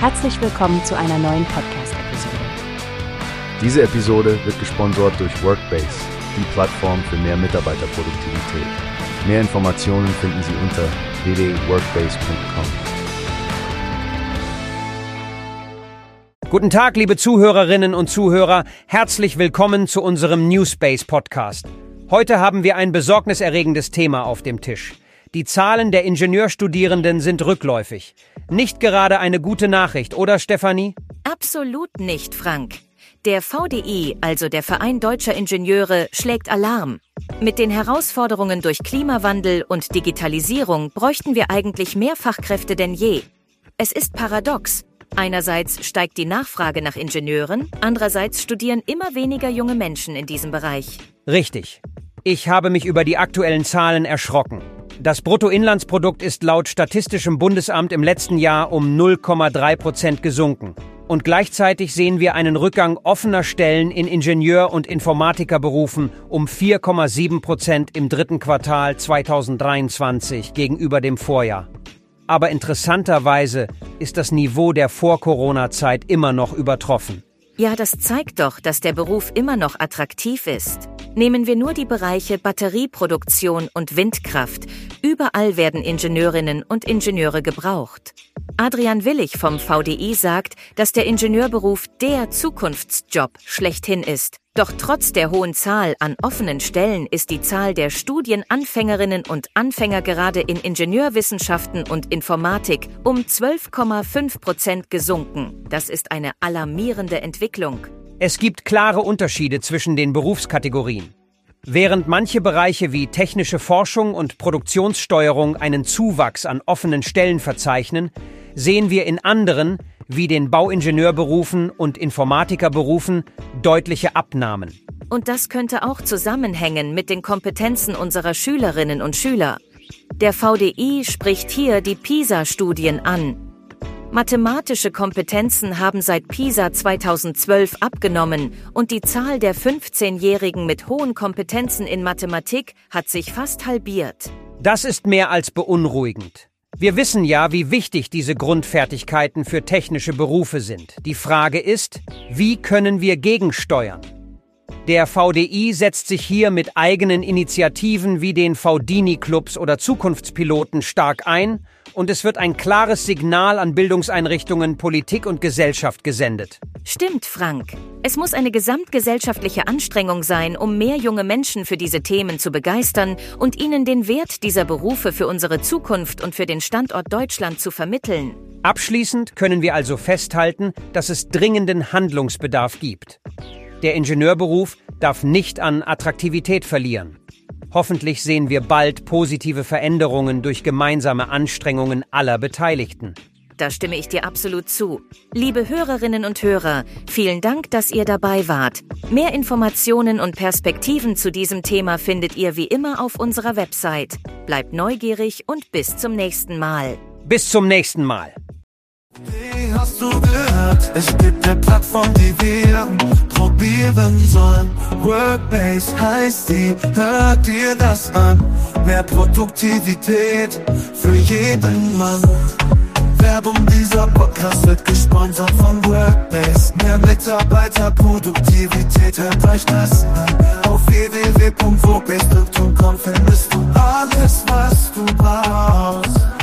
Herzlich willkommen zu einer neuen Podcast-Episode. Diese Episode wird gesponsert durch Workbase, die Plattform für mehr Mitarbeiterproduktivität. Mehr Informationen finden Sie unter www.workbase.com. Guten Tag, liebe Zuhörerinnen und Zuhörer. Herzlich willkommen zu unserem Newspace Podcast. Heute haben wir ein besorgniserregendes Thema auf dem Tisch. Die Zahlen der Ingenieurstudierenden sind rückläufig. Nicht gerade eine gute Nachricht, oder Stefanie? Absolut nicht, Frank. Der VDI, also der Verein deutscher Ingenieure, schlägt Alarm. Mit den Herausforderungen durch Klimawandel und Digitalisierung bräuchten wir eigentlich mehr Fachkräfte denn je. Es ist paradox. Einerseits steigt die Nachfrage nach Ingenieuren, andererseits studieren immer weniger junge Menschen in diesem Bereich. Richtig. Ich habe mich über die aktuellen Zahlen erschrocken. Das Bruttoinlandsprodukt ist laut Statistischem Bundesamt im letzten Jahr um 0,3 Prozent gesunken. Und gleichzeitig sehen wir einen Rückgang offener Stellen in Ingenieur- und Informatikerberufen um 4,7 Prozent im dritten Quartal 2023 gegenüber dem Vorjahr. Aber interessanterweise ist das Niveau der Vor-Corona-Zeit immer noch übertroffen. Ja, das zeigt doch, dass der Beruf immer noch attraktiv ist. Nehmen wir nur die Bereiche Batterieproduktion und Windkraft. Überall werden Ingenieurinnen und Ingenieure gebraucht. Adrian Willig vom VDI sagt, dass der Ingenieurberuf der Zukunftsjob schlechthin ist. Doch trotz der hohen Zahl an offenen Stellen ist die Zahl der Studienanfängerinnen und Anfänger gerade in Ingenieurwissenschaften und Informatik um 12,5 Prozent gesunken. Das ist eine alarmierende Entwicklung. Es gibt klare Unterschiede zwischen den Berufskategorien. Während manche Bereiche wie technische Forschung und Produktionssteuerung einen Zuwachs an offenen Stellen verzeichnen, sehen wir in anderen, wie den Bauingenieurberufen und Informatikerberufen, deutliche Abnahmen. Und das könnte auch zusammenhängen mit den Kompetenzen unserer Schülerinnen und Schüler. Der VDI spricht hier die PISA-Studien an. Mathematische Kompetenzen haben seit PISA 2012 abgenommen und die Zahl der 15-Jährigen mit hohen Kompetenzen in Mathematik hat sich fast halbiert. Das ist mehr als beunruhigend. Wir wissen ja, wie wichtig diese Grundfertigkeiten für technische Berufe sind. Die Frage ist, wie können wir gegensteuern? Der VDI setzt sich hier mit eigenen Initiativen wie den VDINI-Clubs oder Zukunftspiloten stark ein und es wird ein klares Signal an Bildungseinrichtungen, Politik und Gesellschaft gesendet. Stimmt, Frank. Es muss eine gesamtgesellschaftliche Anstrengung sein, um mehr junge Menschen für diese Themen zu begeistern und ihnen den Wert dieser Berufe für unsere Zukunft und für den Standort Deutschland zu vermitteln. Abschließend können wir also festhalten, dass es dringenden Handlungsbedarf gibt. Der Ingenieurberuf darf nicht an Attraktivität verlieren. Hoffentlich sehen wir bald positive Veränderungen durch gemeinsame Anstrengungen aller Beteiligten. Da stimme ich dir absolut zu. Liebe Hörerinnen und Hörer, vielen Dank, dass ihr dabei wart. Mehr Informationen und Perspektiven zu diesem Thema findet ihr wie immer auf unserer Website. Bleibt neugierig und bis zum nächsten Mal. Bis zum nächsten Mal. Wie hast du gehört? Es gibt eine Plattform, die wir probieren sollen. Workbase heißt die, hört dir das an. Mehr Produktivität für jeden Mann. Werbung dieser Podcast wird gesponsert von Workbase. Mehr Mitarbeiter, Produktivität, hört euch das an. Auf www.workbase.com findest du alles, was du brauchst.